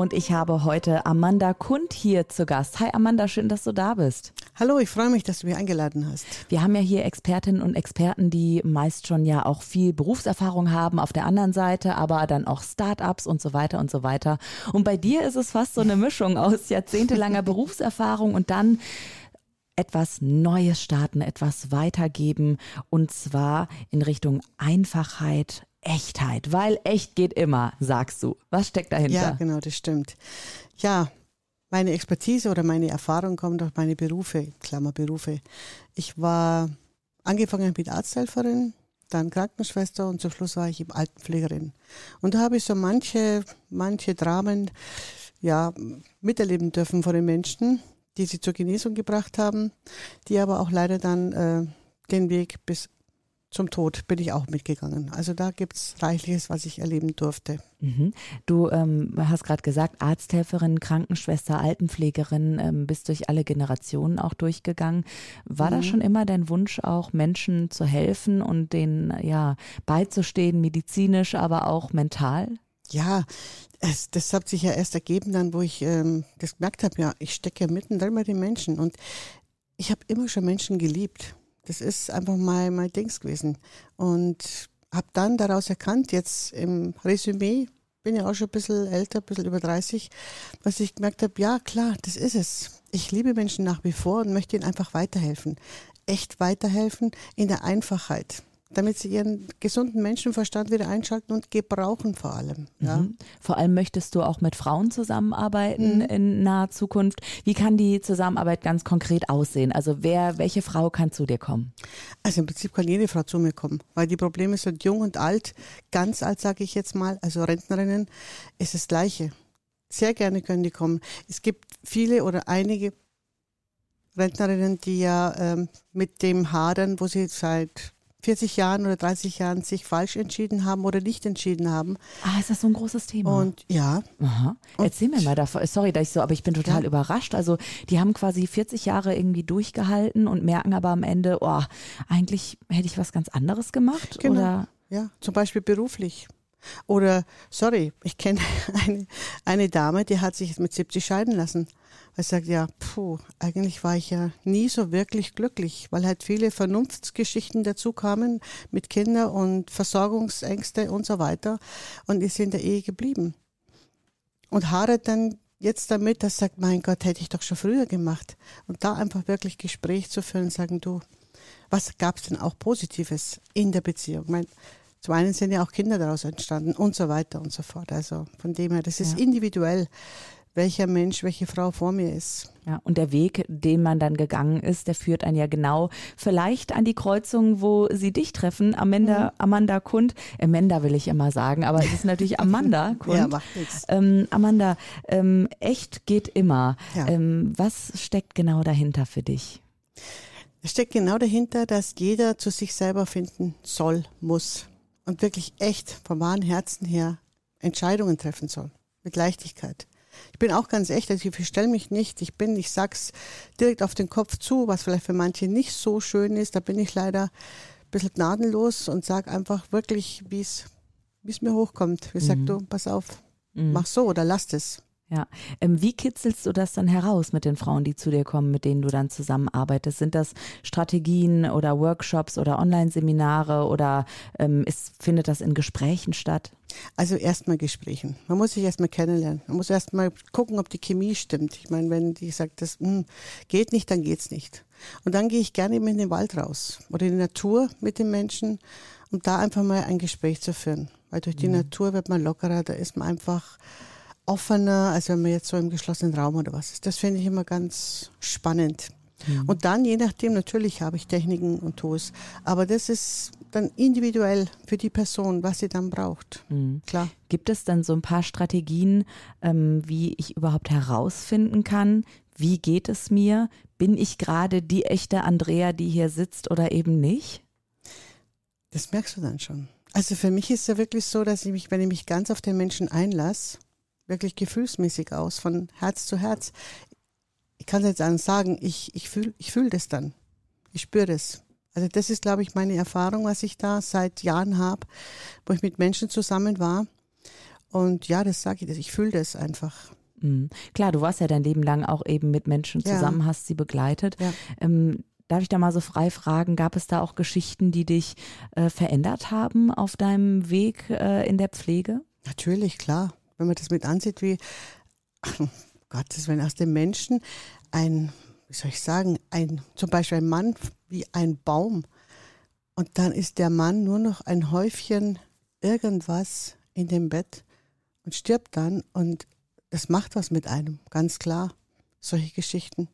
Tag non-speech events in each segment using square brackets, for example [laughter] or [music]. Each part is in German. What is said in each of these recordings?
Und ich habe heute Amanda Kund hier zu Gast. Hi Amanda, schön, dass du da bist. Hallo, ich freue mich, dass du mich eingeladen hast. Wir haben ja hier Expertinnen und Experten, die meist schon ja auch viel Berufserfahrung haben auf der anderen Seite, aber dann auch Startups und so weiter und so weiter. Und bei dir ist es fast so eine Mischung aus jahrzehntelanger [laughs] Berufserfahrung und dann etwas Neues starten, etwas weitergeben und zwar in Richtung Einfachheit, Echtheit, weil echt geht immer, sagst du. Was steckt dahinter? Ja, genau, das stimmt. Ja, meine Expertise oder meine Erfahrung kommt durch meine Berufe, Klammer. Ich war angefangen mit Arzthelferin, dann Krankenschwester und zum Schluss war ich eben Altenpflegerin. Und da habe ich so manche, manche Dramen, ja, miterleben dürfen von den Menschen, die sie zur Genesung gebracht haben, die aber auch leider dann äh, den Weg bis zum Tod bin ich auch mitgegangen. Also da gibt's reichliches, was ich erleben durfte. Mhm. Du ähm, hast gerade gesagt, Arzthelferin, Krankenschwester, Altenpflegerin, ähm, bist durch alle Generationen auch durchgegangen. War mhm. da schon immer dein Wunsch, auch Menschen zu helfen und denen ja beizustehen, medizinisch, aber auch mental? Ja, es, das hat sich ja erst ergeben dann, wo ich ähm, das gemerkt habe, ja, ich stecke ja mittendrin bei den Menschen und ich habe immer schon Menschen geliebt. Das ist einfach mein, mein Dings gewesen. Und habe dann daraus erkannt, jetzt im Resümee, bin ja auch schon ein bisschen älter, ein bisschen über 30, was ich gemerkt habe, ja klar, das ist es. Ich liebe Menschen nach wie vor und möchte ihnen einfach weiterhelfen. Echt weiterhelfen in der Einfachheit damit sie ihren gesunden Menschenverstand wieder einschalten und gebrauchen vor allem. Ja. Mhm. Vor allem möchtest du auch mit Frauen zusammenarbeiten mhm. in naher Zukunft. Wie kann die Zusammenarbeit ganz konkret aussehen? Also wer, welche Frau kann zu dir kommen? Also im Prinzip kann jede Frau zu mir kommen, weil die Probleme sind jung und alt, ganz alt sage ich jetzt mal, also Rentnerinnen, ist das Gleiche. Sehr gerne können die kommen. Es gibt viele oder einige Rentnerinnen, die ja ähm, mit dem hadern, wo sie seit 40 Jahren oder 30 Jahren sich falsch entschieden haben oder nicht entschieden haben. Ah, ist das so ein großes Thema? Und ja. Aha. Erzähl mir mal davon. Sorry, dass ich so, aber ich bin total ja. überrascht. Also, die haben quasi 40 Jahre irgendwie durchgehalten und merken aber am Ende, oh, eigentlich hätte ich was ganz anderes gemacht. Genau. Oder? Ja, zum Beispiel beruflich. Oder, sorry, ich kenne [laughs] eine, eine Dame, die hat sich mit 70 scheiden lassen. Weil sie sagt, ja, puh, eigentlich war ich ja nie so wirklich glücklich, weil halt viele Vernunftsgeschichten dazu kamen mit Kindern und Versorgungsängste und so weiter und ist in der Ehe geblieben. Und hadert dann jetzt damit, dass sagt, mein Gott, hätte ich doch schon früher gemacht. Und da einfach wirklich Gespräch zu führen, sagen, du, was gab es denn auch Positives in der Beziehung? Ich mein, zum einen sind ja auch Kinder daraus entstanden und so weiter und so fort. Also von dem her, das ist ja. individuell, welcher Mensch, welche Frau vor mir ist. Ja, und der Weg, den man dann gegangen ist, der führt einen ja genau vielleicht an die Kreuzung, wo sie dich treffen. Amanda, mhm. Amanda Kund, Amanda will ich immer sagen, aber es ist natürlich [laughs] Amanda Kund. ja, macht nichts. Ähm, Amanda, ähm, echt geht immer. Ja. Ähm, was steckt genau dahinter für dich? Es steckt genau dahinter, dass jeder zu sich selber finden soll, muss und wirklich echt vom wahren Herzen her Entscheidungen treffen soll. Mit Leichtigkeit. Ich bin auch ganz echt, also ich verstelle mich nicht. Ich bin, ich sag's direkt auf den Kopf zu, was vielleicht für manche nicht so schön ist. Da bin ich leider ein bisschen gnadenlos und sag einfach wirklich, wie es wie mir hochkommt. Ich sag mhm. du, pass auf, mhm. mach so oder lass es. Ja, ähm, wie kitzelst du das dann heraus mit den Frauen, die zu dir kommen, mit denen du dann zusammenarbeitest? Sind das Strategien oder Workshops oder Online-Seminare oder ähm, ist, findet das in Gesprächen statt? Also erstmal Gesprächen. Man muss sich erstmal kennenlernen. Man muss erstmal gucken, ob die Chemie stimmt. Ich meine, wenn die sagt, das mh, hm, geht nicht, dann geht's nicht. Und dann gehe ich gerne in den Wald raus oder in die Natur mit den Menschen, um da einfach mal ein Gespräch zu führen. Weil durch die mhm. Natur wird man lockerer, da ist man einfach offener, als wenn man jetzt so im geschlossenen Raum oder was ist. Das finde ich immer ganz spannend. Mhm. Und dann, je nachdem, natürlich habe ich Techniken und Tools, aber das ist dann individuell für die Person, was sie dann braucht. Mhm. Klar. Gibt es dann so ein paar Strategien, ähm, wie ich überhaupt herausfinden kann, wie geht es mir? Bin ich gerade die echte Andrea, die hier sitzt oder eben nicht? Das merkst du dann schon. Also für mich ist es ja wirklich so, dass ich mich, wenn ich mich ganz auf den Menschen einlasse, wirklich gefühlsmäßig aus, von Herz zu Herz. Ich kann es jetzt sagen, ich, ich fühle ich fühl das dann. Ich spüre das. Also das ist, glaube ich, meine Erfahrung, was ich da seit Jahren habe, wo ich mit Menschen zusammen war. Und ja, das sage ich, ich fühle das einfach. Mhm. Klar, du warst ja dein Leben lang auch eben mit Menschen zusammen, ja. hast sie begleitet. Ja. Ähm, darf ich da mal so frei fragen, gab es da auch Geschichten, die dich äh, verändert haben auf deinem Weg äh, in der Pflege? Natürlich, klar. Wenn man das mit ansieht, wie, Gottes, wenn aus dem Menschen ein, wie soll ich sagen, ein, zum Beispiel ein Mann wie ein Baum und dann ist der Mann nur noch ein Häufchen irgendwas in dem Bett und stirbt dann und das macht was mit einem, ganz klar. Solche Geschichten.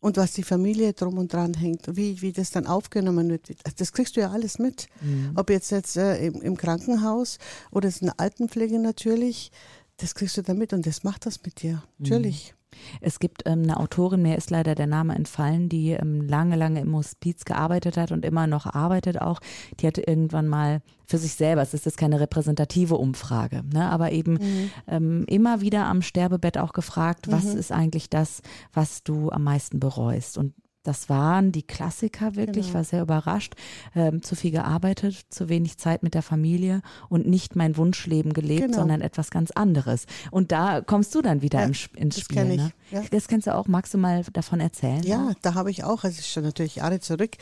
Und was die Familie drum und dran hängt, wie, wie das dann aufgenommen wird, das kriegst du ja alles mit. Mhm. Ob jetzt jetzt äh, im, im, Krankenhaus oder ist eine Altenpflege natürlich, das kriegst du da mit und das macht das mit dir, mhm. natürlich. Es gibt ähm, eine Autorin, mir ist leider der Name entfallen, die ähm, lange, lange im Hospiz gearbeitet hat und immer noch arbeitet auch. Die hatte irgendwann mal für sich selber, es ist jetzt keine repräsentative Umfrage, ne, aber eben mhm. ähm, immer wieder am Sterbebett auch gefragt, was mhm. ist eigentlich das, was du am meisten bereust? Und das waren die Klassiker wirklich, genau. war sehr überrascht. Ähm, zu viel gearbeitet, zu wenig Zeit mit der Familie und nicht mein Wunschleben gelebt, genau. sondern etwas ganz anderes. Und da kommst du dann wieder ja, ins das Spiel. Ne? Ja. Das kennst du auch. Magst du mal davon erzählen? Ja, da habe ich auch, es ist schon natürlich Jahre zurück,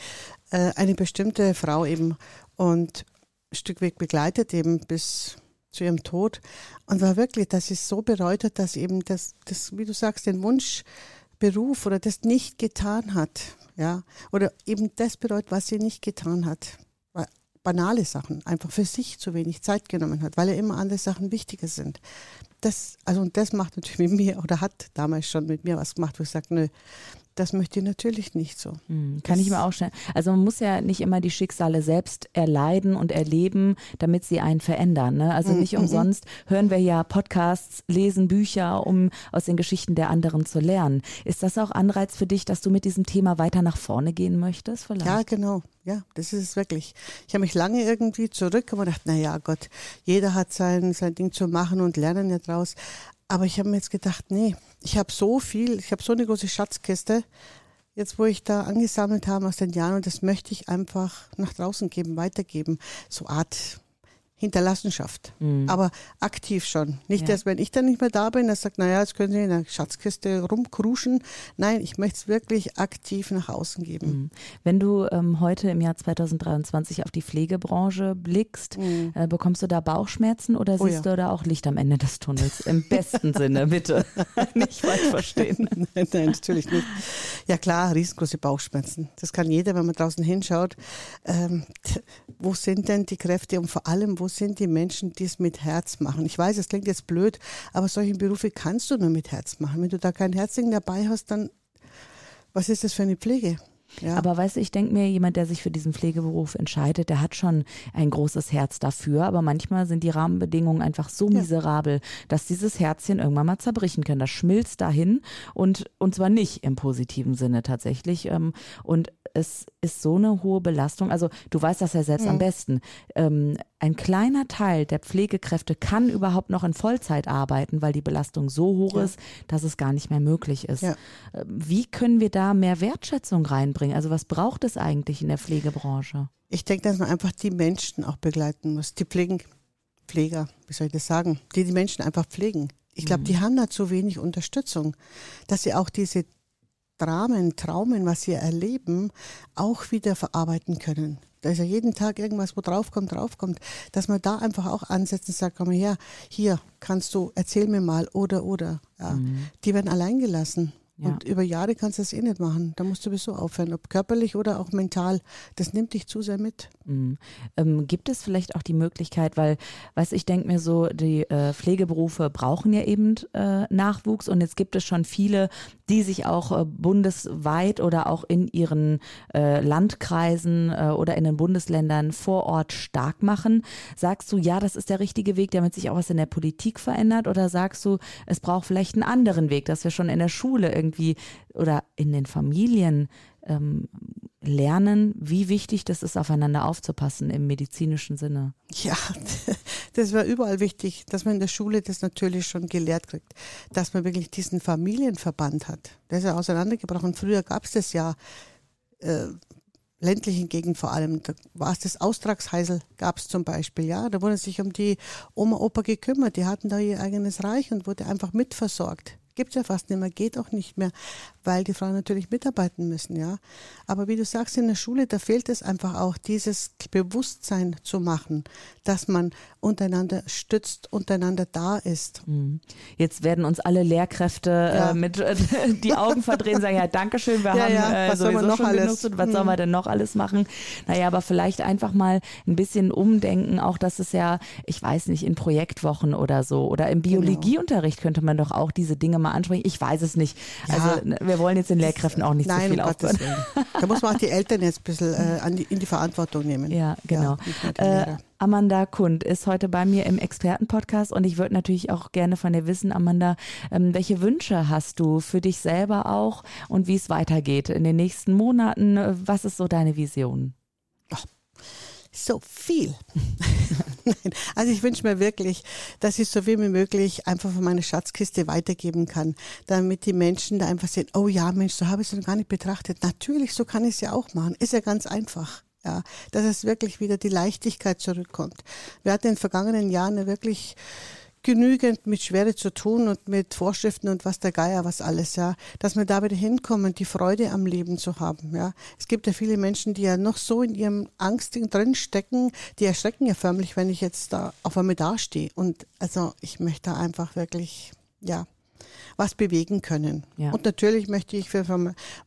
äh, eine bestimmte Frau eben und ein Stück Weg begleitet eben bis zu ihrem Tod und war wirklich, dass sie so bereut hat, dass eben das, das, wie du sagst, den Wunsch Beruf oder das nicht getan hat, ja, oder eben das bereut, was sie nicht getan hat. Banale Sachen, einfach für sich zu wenig Zeit genommen hat, weil ja immer andere Sachen wichtiger sind. Das, also und das macht natürlich mit mir oder hat damals schon mit mir was gemacht, wo ich sage, nö, das möchte ich natürlich nicht so. Hm, kann das ich mir auch stellen. Also man muss ja nicht immer die Schicksale selbst erleiden und erleben, damit sie einen verändern. Ne? Also nicht mm, umsonst hören wir ja Podcasts, lesen Bücher, um aus den Geschichten der anderen zu lernen. Ist das auch Anreiz für dich, dass du mit diesem Thema weiter nach vorne gehen möchtest? Vielleicht? Ja, genau. Ja, das ist es wirklich. Ich habe mich lange irgendwie zurück und gedacht, na ja, Gott, jeder hat sein, sein Ding zu machen und lernen ja draus. Aber ich habe mir jetzt gedacht, nee, ich habe so viel, ich habe so eine große Schatzkiste, jetzt wo ich da angesammelt habe aus den Jahren und das möchte ich einfach nach draußen geben, weitergeben. So Art Hinterlassenschaft. Mhm. Aber aktiv schon. Nicht, ja. dass wenn ich dann nicht mehr da bin, dass sagt, naja, jetzt können Sie in der Schatzkiste rumkruschen. Nein, ich möchte es wirklich aktiv nach außen geben. Mhm. Wenn du ähm, heute im Jahr 2023 auf die Pflegebranche blickst, mhm. äh, bekommst du da Bauchschmerzen oder oh siehst ja. du da auch Licht am Ende des Tunnels? Im besten Sinne, [laughs] bitte. [laughs] nicht falsch verstehen. [laughs] nein, nein, natürlich nicht. Ja klar, riesengroße Bauchschmerzen. Das kann jeder, wenn man draußen hinschaut. Ähm, wo sind denn die Kräfte und vor allem, wo sind die Menschen, die es mit Herz machen? Ich weiß, es klingt jetzt blöd, aber solche Berufe kannst du nur mit Herz machen. Wenn du da kein Herzling dabei hast, dann was ist das für eine Pflege? Ja. Aber weißt du, ich denke mir, jemand, der sich für diesen Pflegeberuf entscheidet, der hat schon ein großes Herz dafür, aber manchmal sind die Rahmenbedingungen einfach so ja. miserabel, dass dieses Herzchen irgendwann mal zerbrechen kann. Das schmilzt dahin und, und zwar nicht im positiven Sinne tatsächlich. Ähm, und es ist so eine hohe Belastung. Also du weißt das ja selbst mhm. am besten. Ähm, ein kleiner Teil der Pflegekräfte kann überhaupt noch in Vollzeit arbeiten, weil die Belastung so hoch ja. ist, dass es gar nicht mehr möglich ist. Ja. Ähm, wie können wir da mehr Wertschätzung reinbringen? Also was braucht es eigentlich in der Pflegebranche? Ich denke, dass man einfach die Menschen auch begleiten muss. Die Pflegen, Pfleger, wie soll ich das sagen, die die Menschen einfach pflegen. Ich glaube, mhm. die haben da zu wenig Unterstützung, dass sie auch diese Dramen, Traumen, was sie erleben, auch wieder verarbeiten können. Da ist ja jeden Tag irgendwas, wo draufkommt, draufkommt, dass man da einfach auch ansetzt und sagt, komm her, hier kannst du, erzähl mir mal oder oder. Ja. Mhm. Die werden allein gelassen. Ja. Und über Jahre kannst du das eh nicht machen. Da musst du sowieso aufhören, ob körperlich oder auch mental. Das nimmt dich zu sehr mit. Mhm. Ähm, gibt es vielleicht auch die Möglichkeit, weil, weißt ich denke mir so, die äh, Pflegeberufe brauchen ja eben äh, Nachwuchs und jetzt gibt es schon viele, die sich auch äh, bundesweit oder auch in ihren äh, Landkreisen äh, oder in den Bundesländern vor Ort stark machen. Sagst du, ja, das ist der richtige Weg, damit sich auch was in der Politik verändert? Oder sagst du, es braucht vielleicht einen anderen Weg, dass wir schon in der Schule irgendwie oder in den Familien ähm, lernen, wie wichtig das ist, aufeinander aufzupassen im medizinischen Sinne. Ja, [laughs] das war überall wichtig, dass man in der Schule das natürlich schon gelehrt kriegt, dass man wirklich diesen Familienverband hat. Der ist ja auseinandergebrochen. Früher gab es das ja. Äh, ländlichen Gegend vor allem, da war es das Austragsheisel, gab es zum Beispiel, ja. Da wurde sich um die Oma, Opa gekümmert, die hatten da ihr eigenes Reich und wurde einfach mitversorgt. Gibt es ja fast nicht mehr, geht auch nicht mehr, weil die Frauen natürlich mitarbeiten müssen, ja. Aber wie du sagst, in der Schule, da fehlt es einfach auch, dieses Bewusstsein zu machen, dass man untereinander stützt, untereinander da ist. Mhm. Jetzt werden uns alle Lehrkräfte äh, ja. äh, mit äh, [laughs] die Augen verdrehen, sagen, ja, Dankeschön, wir ja, haben ja. Äh, sowieso noch schon alles? genug, was mhm. soll man denn noch alles machen? Naja, aber vielleicht einfach mal ein bisschen umdenken, auch dass es ja, ich weiß nicht, in Projektwochen oder so oder im genau. Biologieunterricht könnte man doch auch diese Dinge mal ansprechen. Ich weiß es nicht. Ja. Also ne, wir wollen jetzt den Lehrkräften auch nicht Nein, zu viel um aufbauen. Da muss man auch die Eltern jetzt ein bisschen äh, die, in die Verantwortung nehmen. Ja, genau. Ja, äh, Amanda Kund ist heute bei mir im Expertenpodcast und ich würde natürlich auch gerne von dir wissen, Amanda, ähm, welche Wünsche hast du für dich selber auch und wie es weitergeht in den nächsten Monaten? Was ist so deine Vision? So viel. [laughs] Nein, also ich wünsche mir wirklich, dass ich so viel wie möglich einfach von meiner Schatzkiste weitergeben kann, damit die Menschen da einfach sehen, oh ja, Mensch, so habe ich es noch gar nicht betrachtet. Natürlich, so kann ich es ja auch machen. Ist ja ganz einfach. Ja, dass es wirklich wieder die Leichtigkeit zurückkommt. Wir hatten in den vergangenen Jahren wirklich genügend mit Schwere zu tun und mit Vorschriften und was der Geier, was alles, ja, dass wir da wieder hinkommen, die Freude am Leben zu haben, ja. Es gibt ja viele Menschen, die ja noch so in ihrem Angstding drin stecken, die erschrecken ja förmlich, wenn ich jetzt da auf einmal dastehe. Und also ich möchte einfach wirklich, ja, was bewegen können. Ja. Und natürlich möchte ich für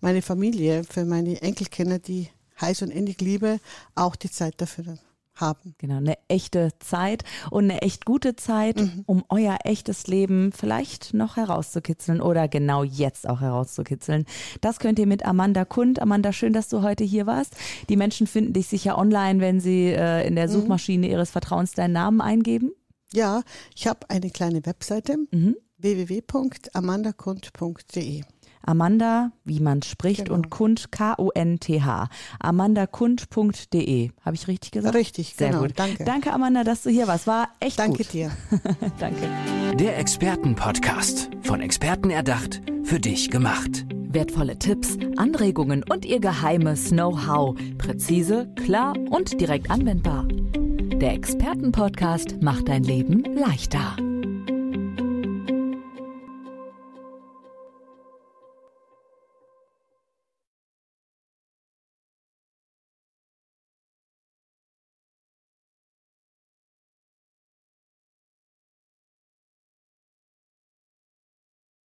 meine Familie, für meine Enkelkinder, die heiß und innig liebe, auch die Zeit dafür haben. Genau, eine echte Zeit und eine echt gute Zeit, mhm. um euer echtes Leben vielleicht noch herauszukitzeln oder genau jetzt auch herauszukitzeln. Das könnt ihr mit Amanda Kund. Amanda, schön, dass du heute hier warst. Die Menschen finden dich sicher online, wenn sie äh, in der mhm. Suchmaschine mhm. ihres Vertrauens deinen Namen eingeben. Ja, ich habe eine kleine Webseite mhm. www.amandakund.de. Amanda, wie man spricht, genau. und Kund, K-U-N-T-H. amandakund.de. Habe ich richtig gesagt? Richtig, Sehr genau. Gut. Danke. Danke, Amanda, dass du hier warst. War echt Danke gut. dir. [laughs] Danke. Der Expertenpodcast. Von Experten erdacht, für dich gemacht. Wertvolle Tipps, Anregungen und ihr geheimes Know-how. Präzise, klar und direkt anwendbar. Der Expertenpodcast macht dein Leben leichter.